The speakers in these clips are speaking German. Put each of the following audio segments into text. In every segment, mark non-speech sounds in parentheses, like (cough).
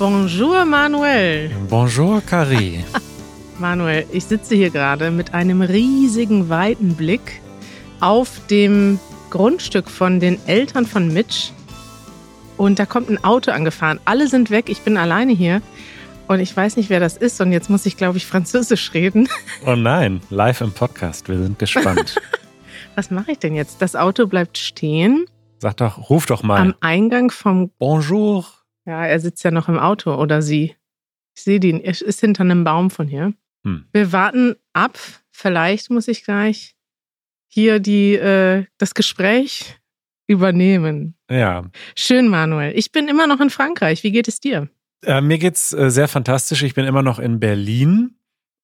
Bonjour Manuel. Bonjour Carrie. (laughs) Manuel, ich sitze hier gerade mit einem riesigen, weiten Blick auf dem Grundstück von den Eltern von Mitch. Und da kommt ein Auto angefahren. Alle sind weg, ich bin alleine hier. Und ich weiß nicht, wer das ist. Und jetzt muss ich, glaube ich, Französisch reden. (laughs) Oh nein, live im Podcast. Wir sind gespannt. (laughs) Was mache ich denn jetzt? Das Auto bleibt stehen. Sag doch, ruf doch mal. Am Eingang vom. Bonjour. Ja, er sitzt ja noch im Auto oder sie. Ich sehe den. Er ist hinter einem Baum von hier. Hm. Wir warten ab. Vielleicht muss ich gleich hier die, äh, das Gespräch übernehmen. Ja. Schön, Manuel. Ich bin immer noch in Frankreich. Wie geht es dir? Äh, mir geht's äh, sehr fantastisch. Ich bin immer noch in Berlin.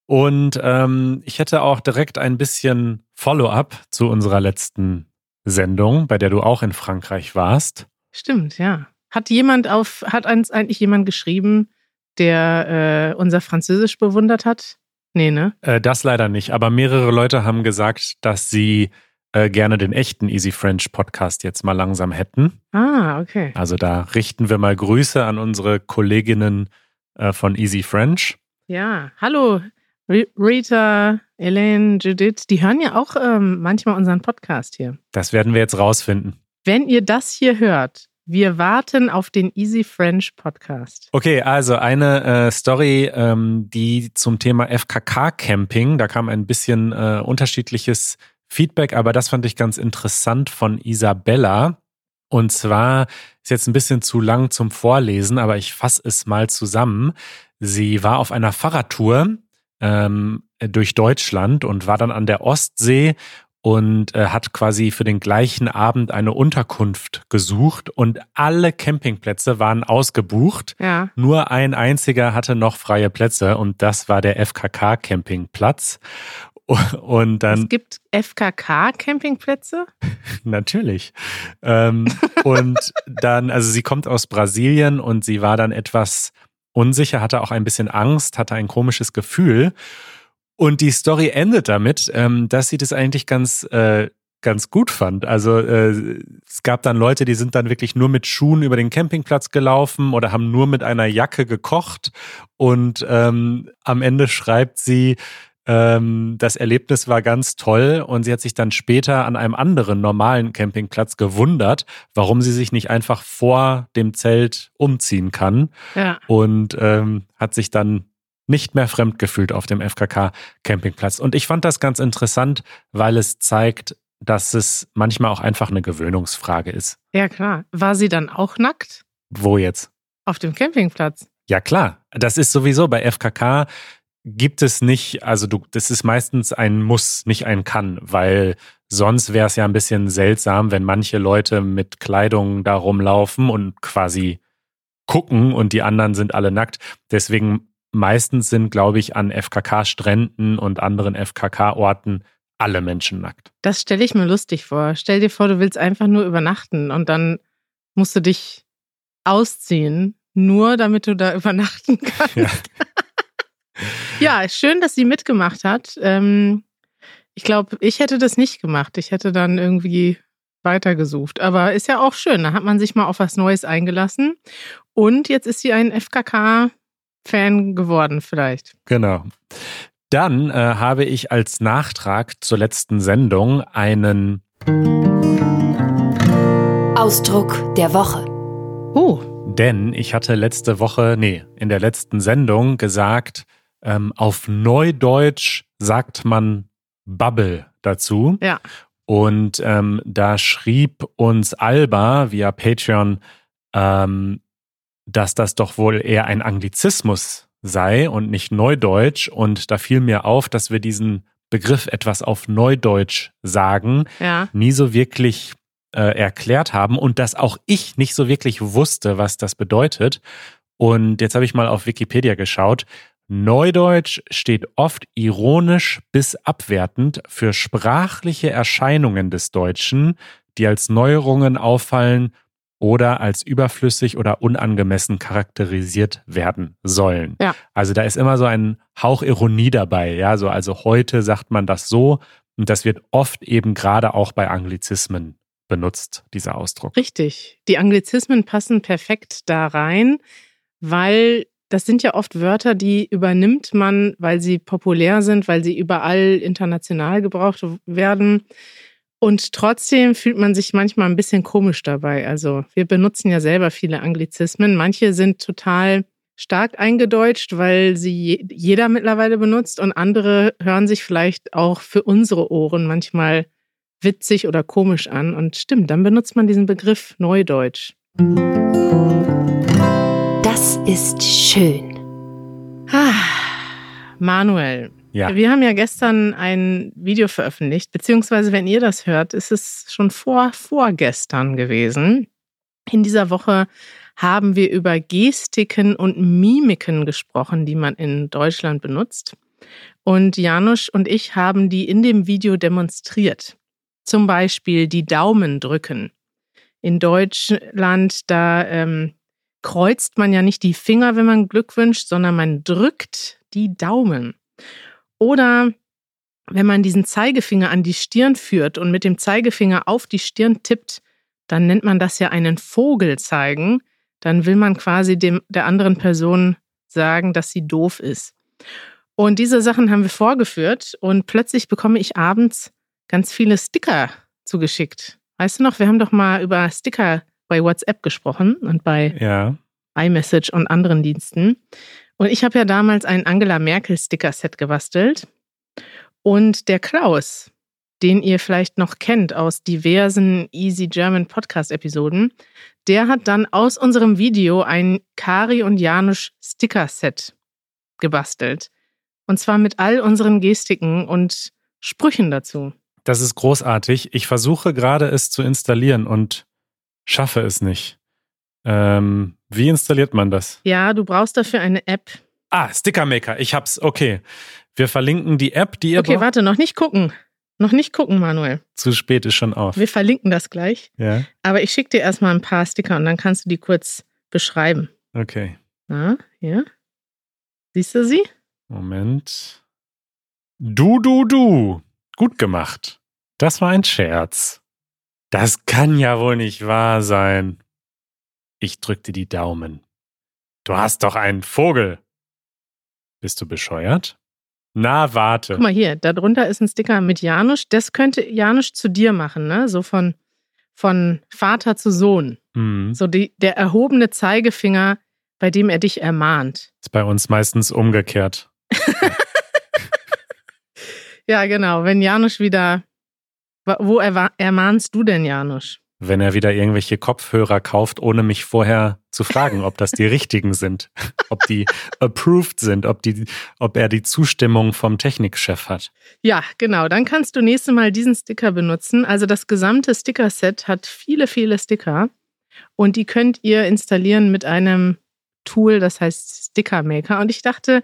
Und ähm, ich hätte auch direkt ein bisschen Follow-up zu unserer letzten Sendung, bei der du auch in Frankreich warst. Stimmt, ja. Hat jemand auf, hat uns eigentlich jemand geschrieben, der äh, unser Französisch bewundert hat? Nee, ne? Äh, das leider nicht, aber mehrere Leute haben gesagt, dass sie äh, gerne den echten Easy French Podcast jetzt mal langsam hätten. Ah, okay. Also da richten wir mal Grüße an unsere Kolleginnen äh, von Easy French. Ja, hallo Rita, Elaine, Judith, die hören ja auch ähm, manchmal unseren Podcast hier. Das werden wir jetzt rausfinden. Wenn ihr das hier hört, wir warten auf den Easy French Podcast. Okay, also eine äh, Story, ähm, die zum Thema FKK-Camping, da kam ein bisschen äh, unterschiedliches Feedback, aber das fand ich ganz interessant von Isabella. Und zwar ist jetzt ein bisschen zu lang zum Vorlesen, aber ich fasse es mal zusammen. Sie war auf einer Fahrradtour ähm, durch Deutschland und war dann an der Ostsee und äh, hat quasi für den gleichen Abend eine Unterkunft gesucht und alle Campingplätze waren ausgebucht. Ja. Nur ein einziger hatte noch freie Plätze und das war der FKK Campingplatz. Und dann. Es gibt FKK-Campingplätze? (laughs) Natürlich. Ähm, und dann, also sie kommt aus Brasilien und sie war dann etwas unsicher, hatte auch ein bisschen Angst, hatte ein komisches Gefühl. Und die Story endet damit, ähm, dass sie das eigentlich ganz, äh, ganz gut fand. Also äh, es gab dann Leute, die sind dann wirklich nur mit Schuhen über den Campingplatz gelaufen oder haben nur mit einer Jacke gekocht. Und ähm, am Ende schreibt sie, ähm, das Erlebnis war ganz toll und sie hat sich dann später an einem anderen normalen Campingplatz gewundert, warum sie sich nicht einfach vor dem Zelt umziehen kann. Ja. Und ähm, hat sich dann nicht mehr fremd gefühlt auf dem FKK Campingplatz. Und ich fand das ganz interessant, weil es zeigt, dass es manchmal auch einfach eine Gewöhnungsfrage ist. Ja, klar. War sie dann auch nackt? Wo jetzt? Auf dem Campingplatz. Ja, klar. Das ist sowieso bei FKK gibt es nicht, also du, das ist meistens ein Muss, nicht ein Kann, weil sonst wäre es ja ein bisschen seltsam, wenn manche Leute mit Kleidung da rumlaufen und quasi gucken und die anderen sind alle nackt. Deswegen meistens sind, glaube ich, an FKK-Stränden und anderen FKK-Orten alle Menschen nackt. Das stelle ich mir lustig vor. Stell dir vor, du willst einfach nur übernachten und dann musst du dich ausziehen, nur damit du da (laughs) übernachten kannst. Ja. Ja, schön, dass sie mitgemacht hat. Ähm, ich glaube, ich hätte das nicht gemacht. Ich hätte dann irgendwie weitergesucht. Aber ist ja auch schön. Da hat man sich mal auf was Neues eingelassen. Und jetzt ist sie ein FKK-Fan geworden, vielleicht. Genau. Dann äh, habe ich als Nachtrag zur letzten Sendung einen Ausdruck der Woche. Oh. Denn ich hatte letzte Woche, nee, in der letzten Sendung gesagt, ähm, auf Neudeutsch sagt man Bubble dazu. Ja. Und ähm, da schrieb uns Alba via Patreon, ähm, dass das doch wohl eher ein Anglizismus sei und nicht Neudeutsch. Und da fiel mir auf, dass wir diesen Begriff etwas auf Neudeutsch sagen, Ja. nie so wirklich äh, erklärt haben und dass auch ich nicht so wirklich wusste, was das bedeutet. Und jetzt habe ich mal auf Wikipedia geschaut. Neudeutsch steht oft ironisch bis abwertend für sprachliche Erscheinungen des Deutschen, die als Neuerungen auffallen oder als überflüssig oder unangemessen charakterisiert werden sollen. Ja. Also da ist immer so ein Hauch Ironie dabei, ja, so also heute sagt man das so und das wird oft eben gerade auch bei Anglizismen benutzt, dieser Ausdruck. Richtig. Die Anglizismen passen perfekt da rein, weil das sind ja oft Wörter, die übernimmt man, weil sie populär sind, weil sie überall international gebraucht werden. Und trotzdem fühlt man sich manchmal ein bisschen komisch dabei. Also wir benutzen ja selber viele Anglizismen. Manche sind total stark eingedeutscht, weil sie jeder mittlerweile benutzt und andere hören sich vielleicht auch für unsere Ohren manchmal witzig oder komisch an. Und stimmt, dann benutzt man diesen Begriff Neudeutsch. Das ist schön. Ah, Manuel, Ja. wir haben ja gestern ein Video veröffentlicht, beziehungsweise wenn ihr das hört, ist es schon vor vorgestern gewesen. In dieser Woche haben wir über Gestiken und Mimiken gesprochen, die man in Deutschland benutzt. Und Janusz und ich haben die in dem Video demonstriert. Zum Beispiel die Daumen drücken. In Deutschland, da ähm, kreuzt man ja nicht die Finger, wenn man Glück wünscht, sondern man drückt die Daumen. Oder wenn man diesen Zeigefinger an die Stirn führt und mit dem Zeigefinger auf die Stirn tippt, dann nennt man das ja einen Vogel zeigen. Dann will man quasi dem, der anderen Person sagen, dass sie doof ist. Und diese Sachen haben wir vorgeführt und plötzlich bekomme ich abends ganz viele Sticker zugeschickt. Weißt du noch, wir haben doch mal über Sticker bei WhatsApp gesprochen und bei Ja. iMessage und anderen Diensten. Und ich habe ja damals ein Angela Merkel Sticker-Set gebastelt. Und der Klaus, den ihr vielleicht noch kennt aus diversen Easy German Podcast-Episoden, der hat dann aus unserem Video ein Kari und Janusz Sticker-Set gebastelt. Und zwar mit all unseren Gestiken und Sprüchen dazu. Das ist großartig. Ich versuche gerade es zu installieren und schaffe es nicht. Ähm, wie installiert man das? Ja, du brauchst dafür eine App. Ah, Sticker Maker. Ich hab's. Okay. Wir verlinken die App, die ihr Okay, braucht. warte, noch nicht gucken. Noch nicht gucken, Manuel. Zu spät ist schon auf. Wir verlinken das gleich. Ja. Aber ich schicke dir erstmal ein paar Sticker und dann kannst du die kurz beschreiben. Okay. Na, hier. Siehst du sie? Moment. Du, du, du. Gut gemacht. Das war ein Scherz. Das kann ja wohl nicht wahr sein. Ich drückte die Daumen. Du hast doch einen Vogel. Bist du bescheuert? Na, warte. Guck mal hier, darunter ist ein Sticker mit Janusz. Das könnte Janusz zu dir machen, ne? So von, von Vater zu Sohn. Hm. So die, der erhobene Zeigefinger, bei dem er dich ermahnt. Ist bei uns meistens umgekehrt. (laughs) Ja, genau. Wenn Janusz wieder. Wo ermahnst du denn Janusz? Wenn er wieder irgendwelche Kopfhörer kauft, ohne mich vorher zu fragen, ob das die (laughs) richtigen sind, ob die approved sind, ob, die, ob er die Zustimmung vom Technikchef hat. Ja, genau. Dann kannst du nächstes Mal diesen Sticker benutzen. Also das gesamte Sticker-Set hat viele, viele Sticker. Und die könnt ihr installieren mit einem Tool, das heißt Sticker Maker. Und ich dachte,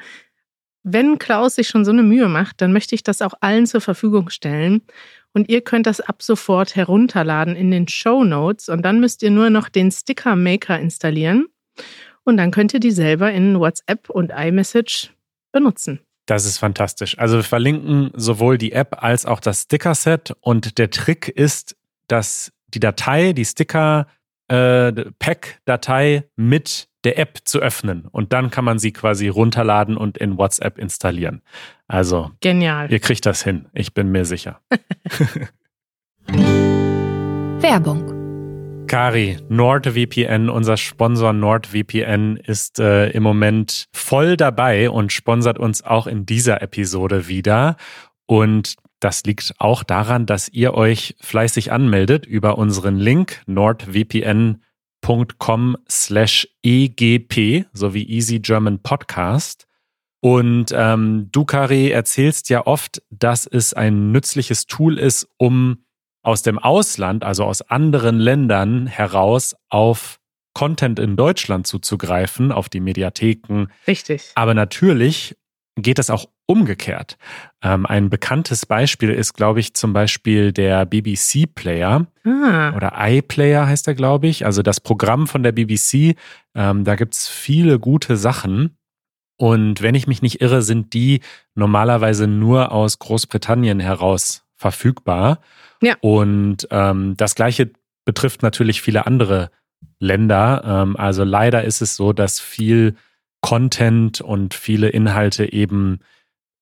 wenn Klaus sich schon so eine Mühe macht, dann möchte ich das auch allen zur Verfügung stellen. Und ihr könnt das ab sofort herunterladen in den Show Notes. Und dann müsst ihr nur noch den Sticker Maker installieren. Und dann könnt ihr die selber in WhatsApp und iMessage benutzen. Das ist fantastisch. Also wir verlinken sowohl die App als auch das Sticker-Set. Und der Trick ist, dass die Datei, die Sticker-Pack-Datei mit der App zu öffnen. Und dann kann man sie quasi runterladen und in WhatsApp installieren. Also Genial. ihr kriegt das hin. Ich bin mir sicher. (laughs) Werbung. Kari, NordVPN, unser Sponsor NordVPN ist äh, im Moment voll dabei und sponsert uns auch in dieser Episode wieder. Und das liegt auch daran, dass ihr euch fleißig anmeldet über unseren Link nordvpn.com slash egp sowie Easy German Podcast. Und ähm, du, Kari, erzählst ja oft, dass es ein nützliches Tool ist, um aus dem Ausland, also aus anderen Ländern heraus auf Content in Deutschland zuzugreifen, auf die Mediatheken. Richtig. Aber natürlich geht das auch umgekehrt. Ähm, ein bekanntes Beispiel ist, glaube ich, zum Beispiel der BBC Player Ah, oder iPlayer heißt er, glaube ich. Also das Programm von der BBC. Ähm, da gibt's viele gute Sachen. Und wenn ich mich nicht irre, sind die normalerweise nur aus Großbritannien heraus verfügbar. Ja. Und ähm, das gleiche betrifft natürlich viele andere Länder. Ähm, also leider ist es so, dass viel Content und viele Inhalte eben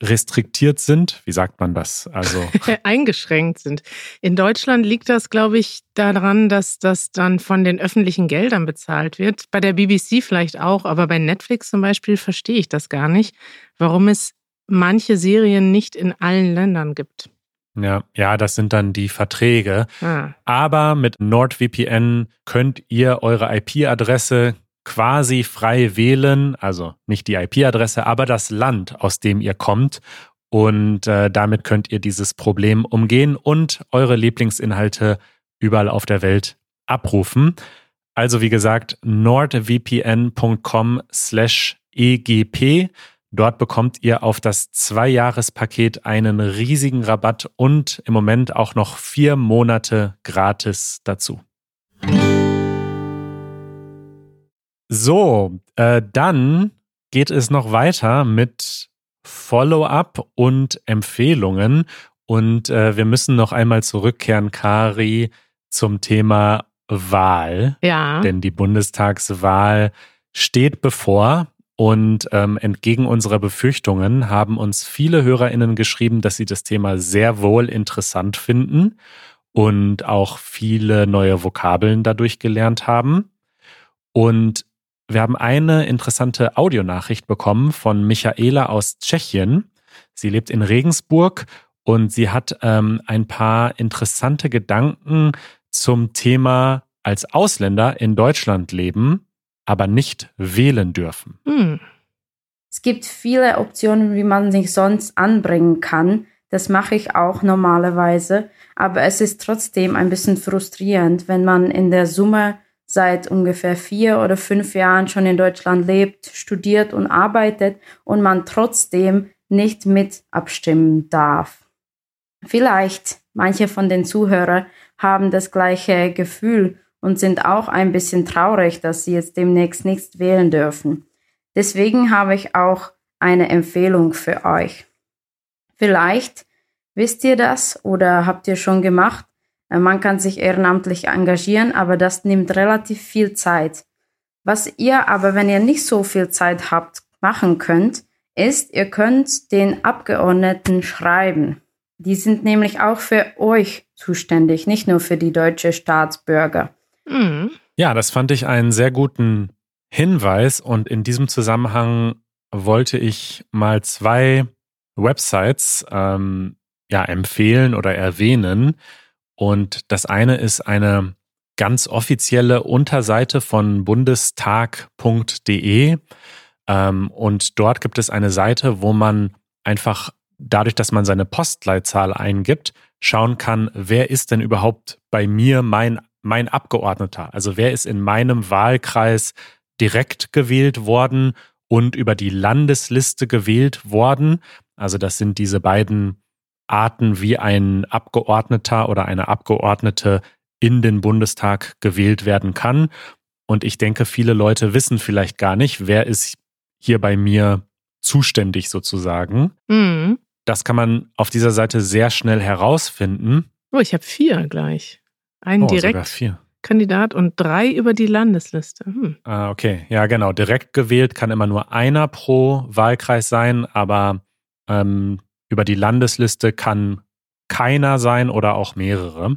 restriktiert sind. Wie sagt man das? Also (laughs) eingeschränkt sind. In Deutschland liegt das, glaube ich, daran, dass das dann von den öffentlichen Geldern bezahlt wird. Bei der BBC vielleicht auch, aber bei Netflix zum Beispiel verstehe ich das gar nicht, warum es manche Serien nicht in allen Ländern gibt. Ja, ja, das sind dann die Verträge. Ah. Aber mit NordVPN könnt ihr eure IP-Adresse quasi frei wählen, also nicht die IP-Adresse, aber das Land, aus dem ihr kommt. Und äh, damit könnt ihr dieses Problem umgehen und eure Lieblingsinhalte überall auf der Welt abrufen. Also wie gesagt, nordvpn.com slash egp. Dort bekommt ihr auf das Zwei-Jahres-Paket einen riesigen Rabatt und im Moment auch noch vier Monate gratis dazu. So, äh, dann geht es noch weiter mit Follow-up und Empfehlungen. Und äh, wir müssen noch einmal zurückkehren, Kari, zum Thema Wahl. Ja. Denn die Bundestagswahl steht bevor. Und ähm, entgegen unserer Befürchtungen haben uns viele HörerInnen geschrieben, dass sie das Thema sehr wohl interessant finden und auch viele neue Vokabeln dadurch gelernt haben. Und wir haben eine interessante Audionachricht bekommen von Michaela aus Tschechien. Sie lebt in Regensburg und sie hat ähm, ein paar interessante Gedanken zum Thema als Ausländer in Deutschland leben aber nicht wählen dürfen. Hm. Es gibt viele Optionen, wie man sich sonst anbringen kann. Das mache ich auch normalerweise. Aber es ist trotzdem ein bisschen frustrierend, wenn man in der Summe seit ungefähr vier oder fünf Jahren schon in Deutschland lebt, studiert und arbeitet und man trotzdem nicht mit abstimmen darf. Vielleicht manche von den Zuhörern haben das gleiche Gefühl und sind auch ein bisschen traurig, dass sie jetzt demnächst nichts wählen dürfen. Deswegen habe ich auch eine Empfehlung für euch. Vielleicht wisst ihr das oder habt ihr schon gemacht. Man kann sich ehrenamtlich engagieren, aber das nimmt relativ viel Zeit. Was ihr aber, wenn ihr nicht so viel Zeit habt, machen könnt, ist, ihr könnt den Abgeordneten schreiben. Die sind nämlich auch für euch zuständig, nicht nur für die deutsche Staatsbürger. Mhm. Ja, das fand ich einen sehr guten Hinweis und in diesem Zusammenhang wollte ich mal zwei Websites ähm, ja, empfehlen oder erwähnen. Und das eine ist eine ganz offizielle Unterseite von bundestag.de. Ähm, und dort gibt es eine Seite, wo man einfach dadurch, dass man seine Postleitzahl eingibt, schauen kann, wer ist denn überhaupt bei mir mein mein Abgeordneter? Also wer ist in meinem Wahlkreis direkt gewählt worden und über die Landesliste gewählt worden? Also das sind diese beiden Arten, wie ein Abgeordneter oder eine Abgeordnete in den Bundestag gewählt werden kann. Und ich denke, viele Leute wissen vielleicht gar nicht, wer ist hier bei mir zuständig sozusagen. Mhm. Das kann man auf dieser Seite sehr schnell herausfinden. Oh, ich habe vier gleich. Ein Oh, direkt vier. Kandidat und drei über die Landesliste. Hm. Ah, okay. Ja, genau. Direkt gewählt kann immer nur einer pro Wahlkreis sein, aber ähm, über die Landesliste kann keiner sein oder auch mehrere.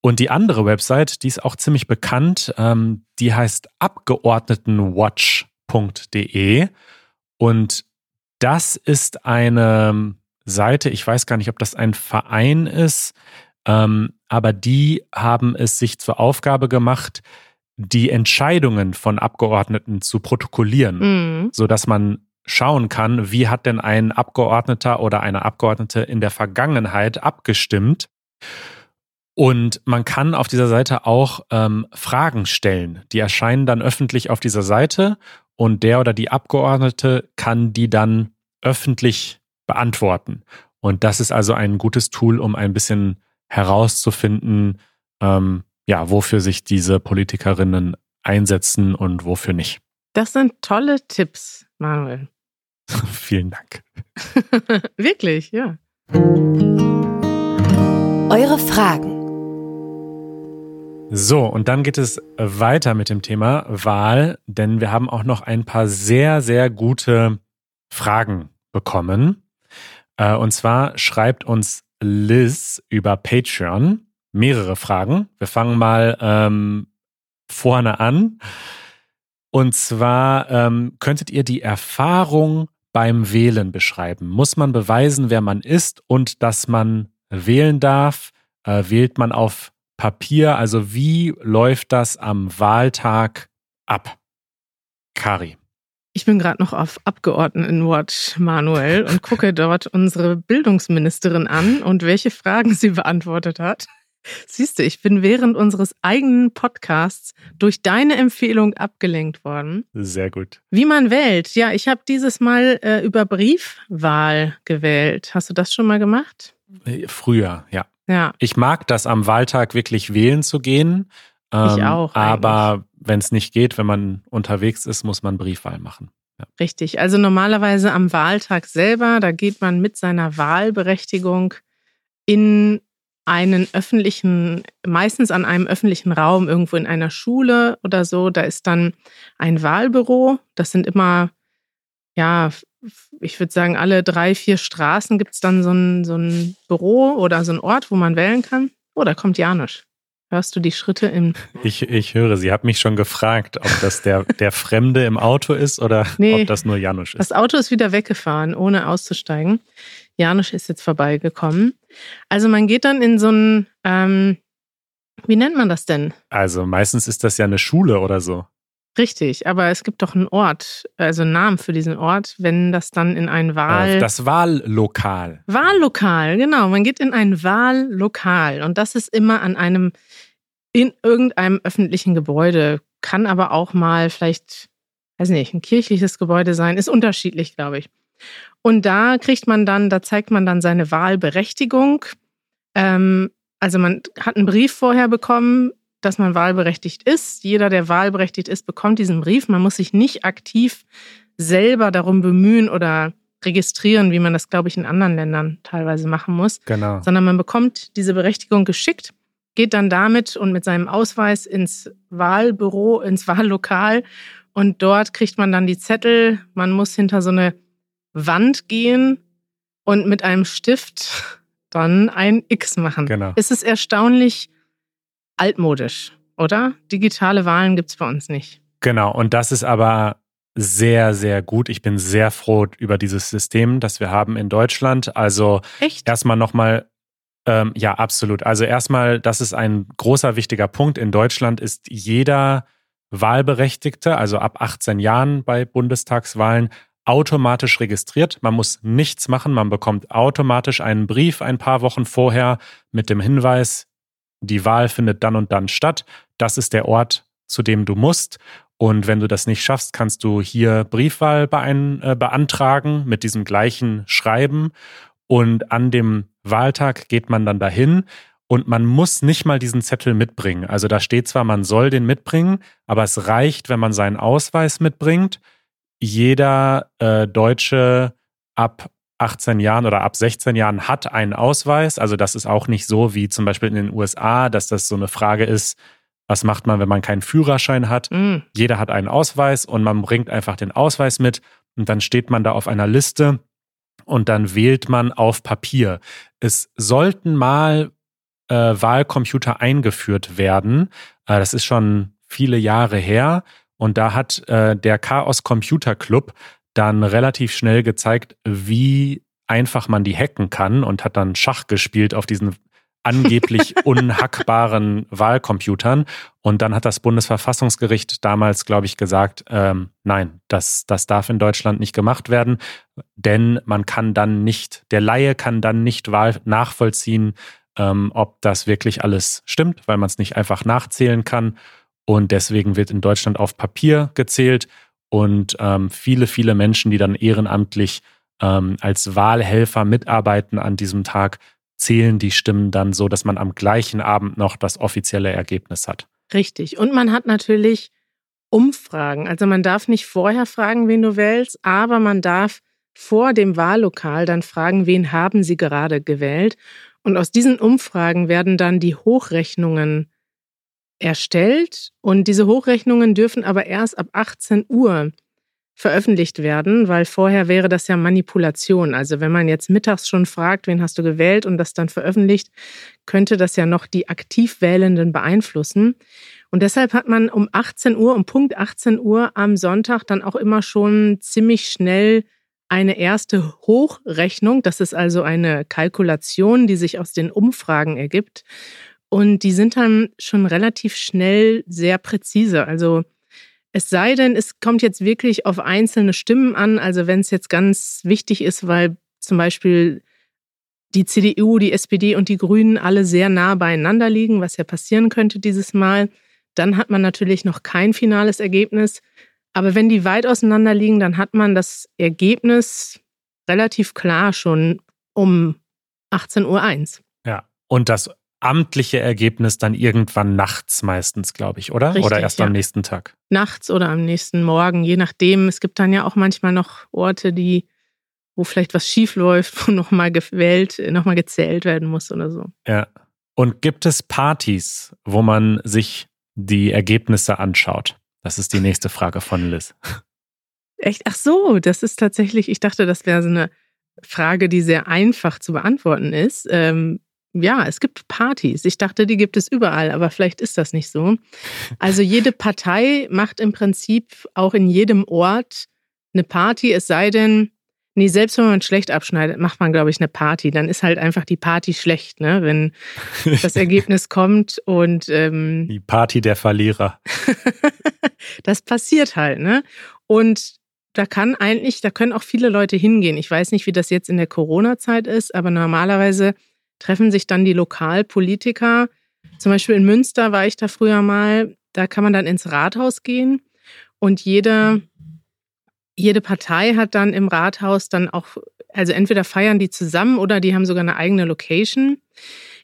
Und die andere Website, die ist auch ziemlich bekannt, ähm, die heißt Abgeordnetenwatch.de. Und das ist eine Seite, ich weiß gar nicht, ob das ein Verein ist, ähm, aber die haben es sich zur Aufgabe gemacht, die Entscheidungen von Abgeordneten zu protokollieren, Mhm. sodass man schauen kann, wie hat denn ein Abgeordneter oder eine Abgeordnete in der Vergangenheit abgestimmt. Und man kann auf dieser Seite auch ähm, Fragen stellen. Die erscheinen dann öffentlich auf dieser Seite und der oder die Abgeordnete kann die dann öffentlich beantworten. Und das ist also ein gutes Tool, um ein bisschen herauszufinden, ähm, ja, wofür sich diese Politikerinnen einsetzen und wofür nicht. Das sind tolle Tipps, Manuel. (laughs) Vielen Dank. (laughs) Wirklich, ja. Eure Fragen. So, und dann geht es weiter mit dem Thema Wahl, denn wir haben auch noch ein paar sehr, sehr gute Fragen bekommen. Äh, und zwar schreibt uns Liz über Patreon mehrere Fragen. Wir fangen mal ähm, vorne an. Und zwar ähm, könntet ihr die Erfahrung beim Wählen beschreiben? Muss man beweisen, wer man ist und dass man wählen darf? Äh, wählt man auf Papier. Also wie läuft das am Wahltag ab? Kari. Ich bin gerade noch auf Abgeordnetenwatch, Manuel, und gucke dort unsere Bildungsministerin an und welche Fragen sie beantwortet hat. Siehst du, ich bin während unseres eigenen Podcasts durch deine Empfehlung abgelenkt worden. Sehr gut. Wie man wählt. Ja, ich habe dieses Mal äh, über Briefwahl gewählt. Hast du das schon mal gemacht? Äh, früher, ja. Ja. Ich mag das am Wahltag wirklich wählen zu gehen. Ähm, ich auch. Aber wenn es nicht geht, wenn man unterwegs ist, muss man Briefwahl machen. Ja. Richtig. Also normalerweise am Wahltag selber, da geht man mit seiner Wahlberechtigung in einen öffentlichen, meistens an einem öffentlichen Raum, irgendwo in einer Schule oder so. Da ist dann ein Wahlbüro. Das sind immer, ja, ich würde sagen, alle drei, vier Straßen gibt es dann so ein, so ein Büro oder so ein Ort, wo man wählen kann. Oh, da kommt Janusz. Hörst du die Schritte im. (laughs) Ich, ich höre, sie hat mich schon gefragt, ob das der, der Fremde im Auto ist oder nee, ob das nur Janusz ist. Das Auto ist wieder weggefahren, ohne auszusteigen. Janusz ist jetzt vorbeigekommen. Also man geht dann in so ein, ähm, wie nennt man das denn? Also meistens ist das ja eine Schule oder so. Richtig, aber es gibt doch einen Ort, also einen Namen für diesen Ort, wenn das dann in ein Wahl. Das Wahllokal. Wahllokal, genau. Man geht in ein Wahllokal und das ist immer an einem, in irgendeinem öffentlichen Gebäude. Kann aber auch mal vielleicht, weiß nicht, ein kirchliches Gebäude sein. Ist unterschiedlich, glaube ich. Und da kriegt man dann, da zeigt man dann seine Wahlberechtigung. Ähm, also man hat einen Brief vorher bekommen, dass man wahlberechtigt ist. Jeder, der wahlberechtigt ist, bekommt diesen Brief. Man muss sich nicht aktiv selber darum bemühen oder registrieren, wie man das, glaube ich, in anderen Ländern teilweise machen muss. Genau. Sondern man bekommt diese Berechtigung geschickt, geht dann damit und mit seinem Ausweis ins Wahlbüro, ins Wahllokal und dort kriegt man dann die Zettel. Man muss hinter so eine Wand gehen und mit einem Stift dann ein X machen. Genau. Es ist erstaunlich, altmodisch, oder? Digitale Wahlen gibt es bei uns nicht. Genau, und das ist aber sehr, sehr gut. Ich bin sehr froh über dieses System, das wir haben in Deutschland. Also Echt? erstmal nochmal, ähm, ja, absolut. Also erstmal, das ist ein großer, wichtiger Punkt. In Deutschland ist jeder Wahlberechtigte, also ab 18 Jahren bei Bundestagswahlen, automatisch registriert. Man muss nichts machen. Man bekommt automatisch einen Brief ein paar Wochen vorher mit dem Hinweis, die Wahl findet dann und dann statt. Das ist der Ort, zu dem du musst. Und wenn du das nicht schaffst, kannst du hier Briefwahl äh, beantragen mit diesem gleichen Schreiben. Und an dem Wahltag geht man dann dahin und man muss nicht mal diesen Zettel mitbringen. Also da steht zwar, man soll den mitbringen, aber es reicht, wenn man seinen Ausweis mitbringt. Jeder äh, Deutsche ab 18 Jahren oder ab 16 Jahren hat einen Ausweis. Also das ist auch nicht so wie zum Beispiel in den USA, dass das so eine Frage ist, was macht man, wenn man keinen Führerschein hat? Mhm. Jeder hat einen Ausweis und man bringt einfach den Ausweis mit und dann steht man da auf einer Liste und dann wählt man auf Papier. Es sollten mal äh, Wahlcomputer eingeführt werden. Äh, das ist schon viele Jahre her. Und da hat äh, der Chaos Computer Club dann relativ schnell gezeigt, wie einfach man die hacken kann und hat dann Schach gespielt auf diesen angeblich (laughs) unhackbaren Wahlcomputern. Und dann hat das Bundesverfassungsgericht damals, glaube ich, gesagt, ähm, nein, das, das darf in Deutschland nicht gemacht werden, denn man kann dann nicht, der Laie kann dann nicht Wahl nachvollziehen, ähm, ob das wirklich alles stimmt, weil man es nicht einfach nachzählen kann. Und deswegen wird in Deutschland auf Papier gezählt und ähm, viele, viele Menschen, die dann ehrenamtlich ähm, als Wahlhelfer mitarbeiten an diesem Tag, zählen die Stimmen dann so, dass man am gleichen Abend noch das offizielle Ergebnis hat. Richtig. Und man hat natürlich Umfragen. Also man darf nicht vorher fragen, wen du wählst, aber man darf vor dem Wahllokal dann fragen, wen haben sie gerade gewählt. Und aus diesen Umfragen werden dann die Hochrechnungen erstellt und diese Hochrechnungen dürfen aber erst ab 18 Uhr veröffentlicht werden, weil vorher wäre das ja Manipulation. Also wenn man jetzt mittags schon fragt, wen hast du gewählt und das dann veröffentlicht, könnte das ja noch die aktiv Wählenden beeinflussen. Und deshalb hat man um 18 Uhr, um Punkt 18 Uhr am Sonntag dann auch immer schon ziemlich schnell eine erste Hochrechnung. Das ist also eine Kalkulation, die sich aus den Umfragen ergibt. Und die sind dann schon relativ schnell sehr präzise. Also es sei denn, es kommt jetzt wirklich auf einzelne Stimmen an. Also wenn es jetzt ganz wichtig ist, weil zum Beispiel die CDU, die SPD und die Grünen alle sehr nah beieinander liegen, was ja passieren könnte dieses Mal, dann hat man natürlich noch kein finales Ergebnis. Aber wenn die weit auseinander liegen, dann hat man das Ergebnis relativ klar schon um 18.01 Uhr. Ja, und das amtliche Ergebnis dann irgendwann nachts meistens, glaube ich, oder? Richtig, oder erst ja. am nächsten Tag. Nachts oder am nächsten Morgen, je nachdem. Es gibt dann ja auch manchmal noch Orte, die, wo vielleicht was schief läuft, (laughs) wo nochmal gewählt, nochmal gezählt werden muss oder so. Ja. Und gibt es Partys, wo man sich die Ergebnisse anschaut? Das ist die nächste Frage von Liz. Echt? Ach so, das ist tatsächlich, ich dachte, das wäre so eine Frage, die sehr einfach zu beantworten ist. Ähm, ja, es gibt Partys. Ich dachte, die gibt es überall, aber vielleicht ist das nicht so. Also jede Partei macht im Prinzip auch in jedem Ort eine Party, es sei denn, nee, selbst wenn man schlecht abschneidet, macht man, glaube ich, eine Party. Dann ist halt einfach die Party schlecht, ne? wenn das (laughs) Ergebnis kommt und ähm, Die Party der Verlierer. (laughs) das passiert halt, ne? Und da kann eigentlich, da können auch viele Leute hingehen. Ich weiß nicht, wie das jetzt in der Corona-Zeit ist, aber normalerweise treffen sich dann die Lokalpolitiker. Zum Beispiel in Münster war ich da früher mal. Da kann man dann ins Rathaus gehen und jede, jede Partei hat dann im Rathaus dann auch, also entweder feiern die zusammen oder die haben sogar eine eigene Location.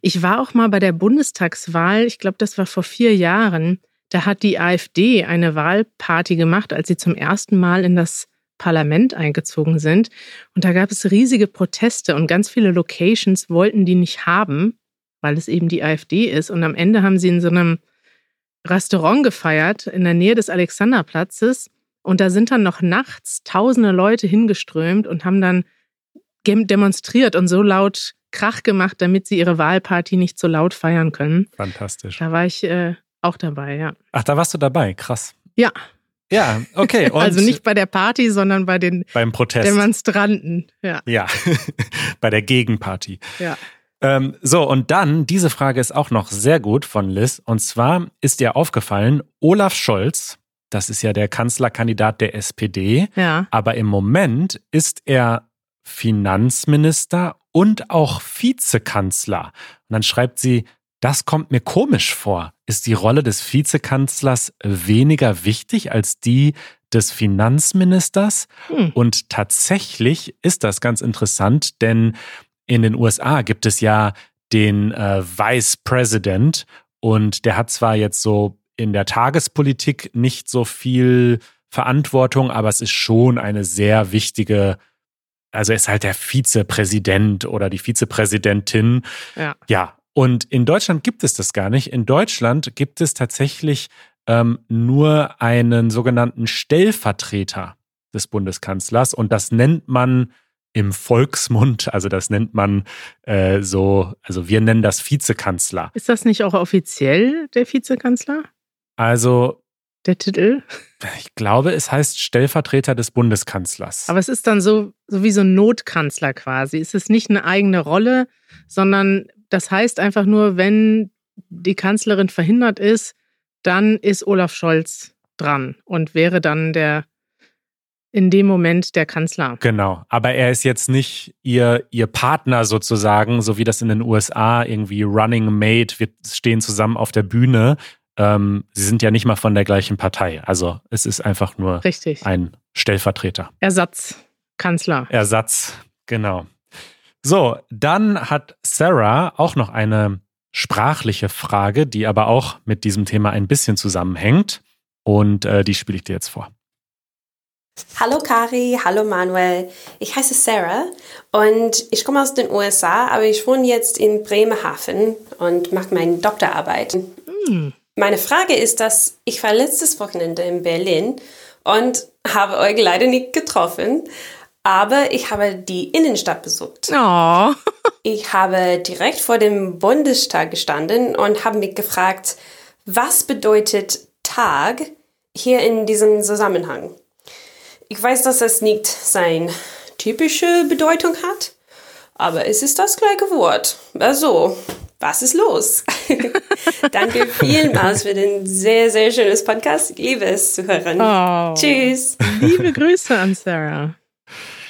Ich war auch mal bei der Bundestagswahl, ich glaube, das war vor vier Jahren. Da hat die AfD eine Wahlparty gemacht, als sie zum ersten Mal in das Parlament eingezogen sind. Und da gab es riesige Proteste und ganz viele Locations wollten die nicht haben, weil es eben die AfD ist. Und am Ende haben sie in so einem Restaurant gefeiert in der Nähe des Alexanderplatzes. Und da sind dann noch nachts tausende Leute hingeströmt und haben dann demonstriert und so laut Krach gemacht, damit sie ihre Wahlparty nicht so laut feiern können. Fantastisch. Da war ich äh, auch dabei, ja. Ach, da warst du dabei. Krass. Ja, Ja, okay. (laughs) Und also nicht bei der Party, sondern bei den beim Protest. Demonstranten. Ja, Ja, (laughs) bei der Gegenparty. ja. Ähm, so, und dann, diese Frage ist auch noch sehr gut von Liz. Und zwar ist dir aufgefallen, Olaf Scholz, das ist ja der Kanzlerkandidat der SPD, Ja. aber im Moment ist er Finanzminister und auch Vizekanzler. Und dann schreibt sie, das kommt mir komisch vor. Ist die Rolle des Vizekanzlers weniger wichtig als die des Finanzministers? Hm. Und tatsächlich ist das ganz interessant, denn in den USA gibt es ja den äh, Vice President und der hat zwar jetzt so in der Tagespolitik nicht so viel Verantwortung, aber es ist schon eine sehr wichtige, also er ist halt der Vizepräsident oder die Vizepräsidentin. Ja. Ja, und in Deutschland gibt es das gar nicht. In Deutschland gibt es tatsächlich ähm, nur einen sogenannten Stellvertreter des Bundeskanzlers und das nennt man im Volksmund, also das nennt man äh, so, also wir nennen das Vizekanzler. Ist das nicht auch offiziell der Vizekanzler? Also Der Titel? ich glaube, es heißt Stellvertreter des Bundeskanzlers. Aber es ist dann so, so wie so ein Notkanzler quasi. Es ist nicht eine eigene Rolle, sondern das heißt einfach nur, wenn die Kanzlerin verhindert ist, dann ist Olaf Scholz dran und wäre dann der in dem Moment der Kanzler. Genau, aber er ist jetzt nicht ihr, ihr Partner sozusagen, so wie das in den USA irgendwie Running Mate, wir stehen zusammen auf der Bühne. Ähm, sie sind ja nicht mal von der gleichen Partei. Also es ist einfach nur Richtig. ein Stellvertreter. Ersatzkanzler. Ersatz, genau. So, dann hat Sarah auch noch eine sprachliche Frage, die aber auch mit diesem Thema ein bisschen zusammenhängt. Und äh, die spiele ich dir jetzt vor. Hallo Kari, hallo Manuel. Ich heiße Sarah und ich komme aus den USA, aber ich wohne jetzt in Bremerhaven und mache meine Doktorarbeit. Meine Frage ist, dass ich war letztes Wochenende in Berlin und habe euch leider nicht getroffen, aber ich habe die Innenstadt besucht. Oh. (laughs) Ich habe direkt vor dem Bundestag gestanden und habe mich gefragt, was bedeutet Tag hier in diesem Zusammenhang? Ich weiß, dass es nicht seine typische Bedeutung hat, aber es ist das gleiche Wort. Also, was ist los? (laughs) Danke vielmals für den sehr, sehr schönes Podcast. Ich liebe es zu hören. Oh. Tschüss. Liebe Grüße an Sarah.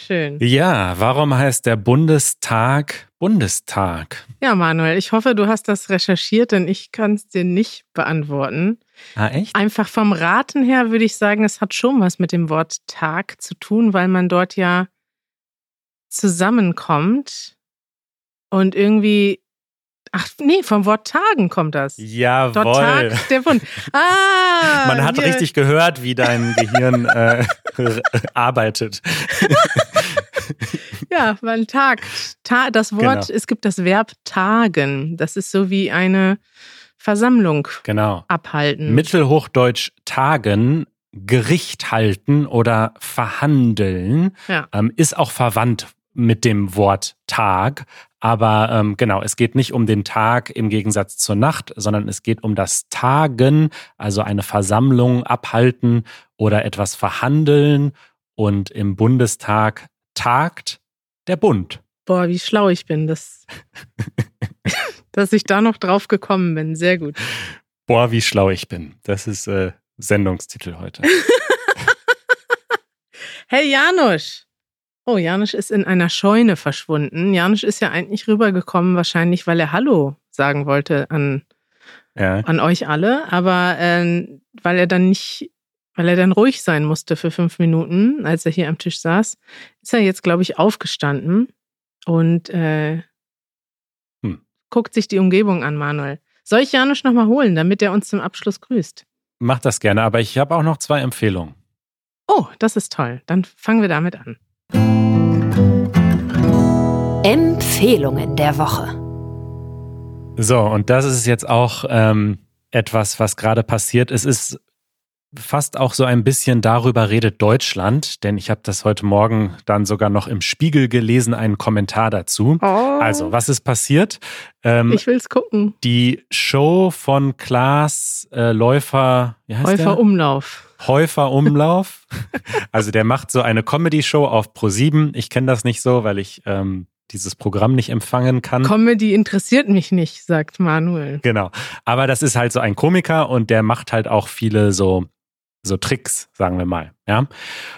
Schön. Ja, warum heißt der Bundestag Bundestag? Ja, Manuel, ich hoffe, du hast das recherchiert, denn ich kann es dir nicht beantworten. Ah, echt? Einfach vom Raten her würde ich sagen, es hat schon was mit dem Wort Tag zu tun, weil man dort ja zusammenkommt und irgendwie. Ach, nee, vom Wort Tagen kommt das. Dort Jawohl. Tag der Bund. (laughs) Ah! Man hat hier. richtig gehört, wie dein Gehirn äh, arbeitet. Ja, weil Tag. Ta das Wort, Genau. es gibt das Verb tagen. Das ist so wie eine Versammlung Genau. abhalten. Mittelhochdeutsch tagen, Gericht halten oder verhandeln Ja. ähm, ist auch verwandt mit dem Wort Tag. Aber ähm, genau, es geht nicht um den Tag im Gegensatz zur Nacht, sondern es geht um das Tagen, also eine Versammlung abhalten oder etwas verhandeln. Und im Bundestag tagt der Bund. Boah, wie schlau ich bin, dass, (laughs) dass ich da noch drauf gekommen bin. Sehr gut. Boah, wie schlau ich bin. Das ist äh, Sendungstitel heute. (laughs) Hey Janusz! Oh, Janusz ist in einer Scheune verschwunden. Janusz ist ja eigentlich rübergekommen, wahrscheinlich, weil er Hallo sagen wollte an, Ja. an euch alle, aber ähm, weil er dann nicht, weil er dann ruhig sein musste für fünf Minuten, als er hier am Tisch saß, ist er jetzt, glaube ich, aufgestanden und äh, Hm. guckt sich die Umgebung an, Manuel. Soll ich Janusz nochmal holen, damit er uns zum Abschluss grüßt? Mach das gerne, aber ich habe auch noch zwei Empfehlungen. Oh, das ist toll. Dann fangen wir damit an. Empfehlungen der Woche. So, und das ist jetzt auch ähm, etwas, was gerade passiert. Es ist fast auch so ein bisschen darüber redet Deutschland, denn ich habe das heute Morgen dann sogar noch im Spiegel gelesen, einen Kommentar dazu. Oh, Also, was ist passiert? Ähm, ich will's gucken. die Show von Klaas äh, Läufer, wie heißt Häufer der? Umlauf. Häufer (laughs) Umlauf. also der macht so eine Comedy-Show auf Pro7. Ich kenne das nicht so, weil ich ähm, dieses Programm nicht empfangen kann. Comedy interessiert mich nicht, sagt Manuel. Genau. Aber das ist halt so ein Komiker und der macht halt auch viele so, so Tricks, sagen wir mal. Ja?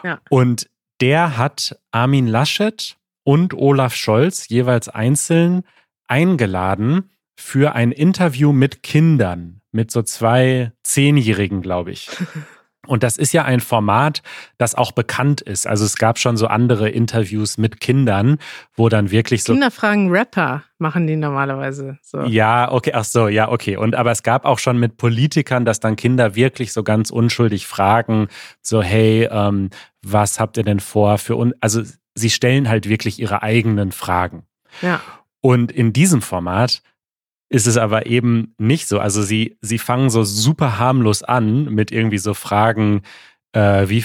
Ja. Und der hat Armin Laschet und Olaf Scholz jeweils einzeln eingeladen für ein Interview mit Kindern, mit so zwei Zehnjährigen, glaube ich. (laughs) Und das ist ja ein Format, das auch bekannt ist. Also es gab schon so andere Interviews mit Kindern, wo dann wirklich so Kinder fragen Rapper, machen die normalerweise so. ja, okay, ach so, ja, okay. Und aber es gab auch schon mit Politikern, dass dann Kinder wirklich so ganz unschuldig fragen, so, hey, ähm, was habt ihr denn vor für uns? Also sie stellen halt wirklich ihre eigenen Fragen. Ja. Und in diesem Format ist es aber eben nicht so. Also sie, sie fangen so super harmlos an mit irgendwie so Fragen, äh, wie,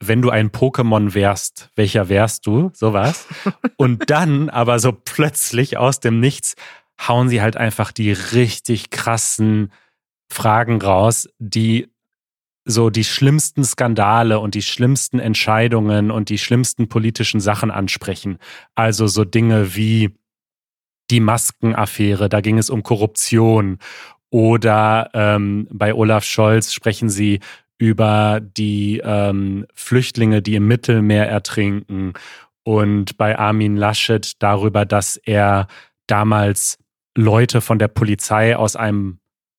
wenn du ein Pokémon wärst, welcher wärst du? Sowas. (laughs) Und dann aber so plötzlich aus dem Nichts hauen sie halt einfach die richtig krassen Fragen raus, die so die schlimmsten Skandale und die schlimmsten Entscheidungen und die schlimmsten politischen Sachen ansprechen. Also so Dinge wie die Maskenaffäre, da ging es um Korruption. Oder ähm, bei Olaf Scholz sprechen sie über die ähm, Flüchtlinge, die im Mittelmeer ertrinken. Und bei Armin Laschet darüber, dass er damals Leute von der Polizei aus einem,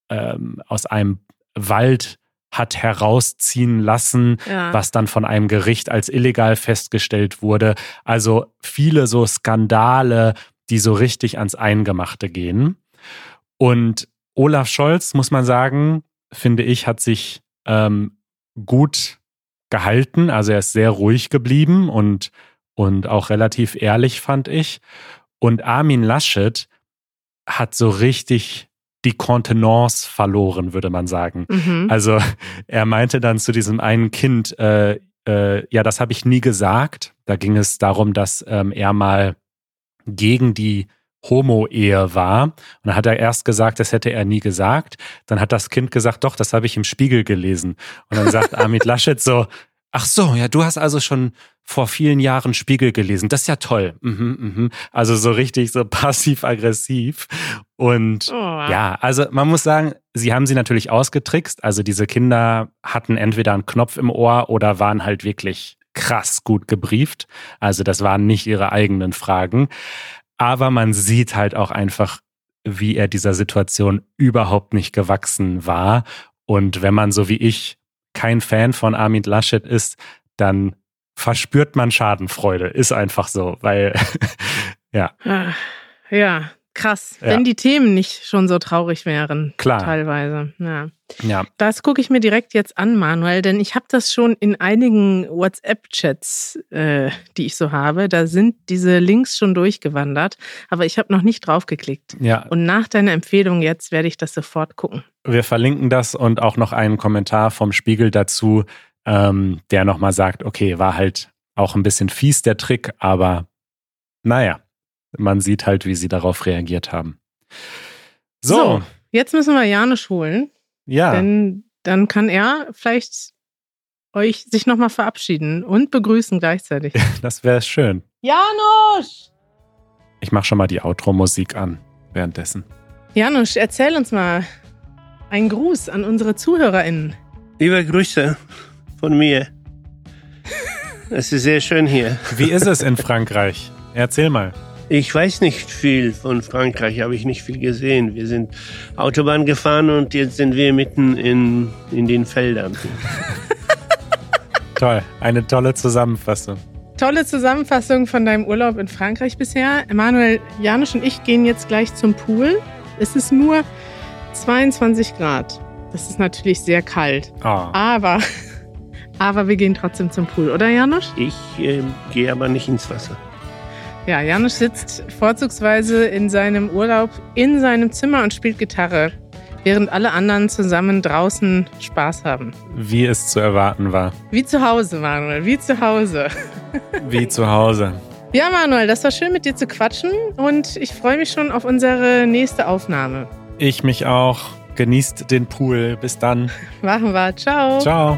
ähm, aus einem Wald hat herausziehen lassen, ja. was dann von einem Gericht als illegal festgestellt wurde. Also viele so Skandale, die so richtig ans Eingemachte gehen. Und Olaf Scholz, muss man sagen, finde ich, hat sich ähm, gut gehalten. Also er ist sehr ruhig geblieben und, und auch relativ ehrlich, fand ich. Und Armin Laschet hat so richtig die Kontenance verloren, würde man sagen. Mhm. Also (laughs) er meinte dann zu diesem einen Kind, äh, äh, ja, das habe ich nie gesagt. Da ging es darum, dass ähm, er mal gegen die Homo-Ehe war. Und dann hat er erst gesagt, das hätte er nie gesagt. Dann hat das Kind gesagt, doch, das habe ich im Spiegel gelesen. Und dann sagt (laughs) Amit Laschet so, ach so, ja, du hast also schon vor vielen Jahren Spiegel gelesen. Das ist ja toll. Mhm, mhm. Also so richtig so (laughs) passiv-aggressiv. Und Oh. ja, also man muss sagen, sie haben sie natürlich ausgetrickst. Also diese Kinder hatten entweder einen Knopf im Ohr oder waren halt wirklich krass gut gebrieft. Also das waren nicht ihre eigenen Fragen. Aber man sieht halt auch einfach, wie er dieser Situation überhaupt nicht gewachsen war. Und wenn man so wie ich kein Fan von Armin Laschet ist, dann verspürt man Schadenfreude. Ist einfach so, weil (laughs) ja, Ah, Ja, krass. Ja. Wenn die Themen nicht schon so traurig wären. Klar. Teilweise. Ja. ja, Das gucke ich mir direkt jetzt an, Manuel, denn ich habe das schon in einigen WhatsApp-Chats, äh, die ich so habe. Da sind diese Links schon durchgewandert, aber ich habe noch nicht draufgeklickt. ja. Und nach deiner Empfehlung jetzt werde ich das sofort gucken. Wir verlinken das und auch noch einen Kommentar vom Spiegel dazu, ähm, der nochmal sagt, okay, war halt auch ein bisschen fies der Trick, aber naja, man sieht halt, wie sie darauf reagiert haben. So, So. Jetzt müssen wir Janusz holen, ja, denn dann kann er vielleicht euch sich nochmal verabschieden und begrüßen gleichzeitig. (laughs) das wäre schön. Janusz! Ich mache schon mal die Outro-Musik an währenddessen. Janusz, erzähl uns mal einen Gruß an unsere ZuhörerInnen. Liebe Grüße von mir. Es ist sehr schön hier. Wie ist es in Frankreich? Erzähl mal. Ich weiß nicht viel von Frankreich, habe ich nicht viel gesehen. Wir sind Autobahn gefahren und jetzt sind wir mitten in, in den Feldern. (laughs) Toll, eine tolle Zusammenfassung. Tolle Zusammenfassung von deinem Urlaub in Frankreich bisher. Emanuel, Janusz und ich gehen jetzt gleich zum Pool. Es ist nur 22 Grad. Das ist natürlich sehr kalt. Oh. Aber, (laughs) aber wir gehen trotzdem zum Pool, oder Janusz? Ich äh, gehe aber nicht ins Wasser. Ja, Janusz sitzt vorzugsweise in seinem Urlaub in seinem Zimmer und spielt Gitarre, während alle anderen zusammen draußen Spaß haben. Wie es zu erwarten war. Wie zu Hause, Manuel, wie zu Hause. Wie zu Hause. Ja, Manuel, das war schön mit dir zu quatschen und ich freue mich schon auf unsere nächste Aufnahme. Ich mich auch. Genießt den Pool. Bis dann. Machen wir. Ciao. Ciao.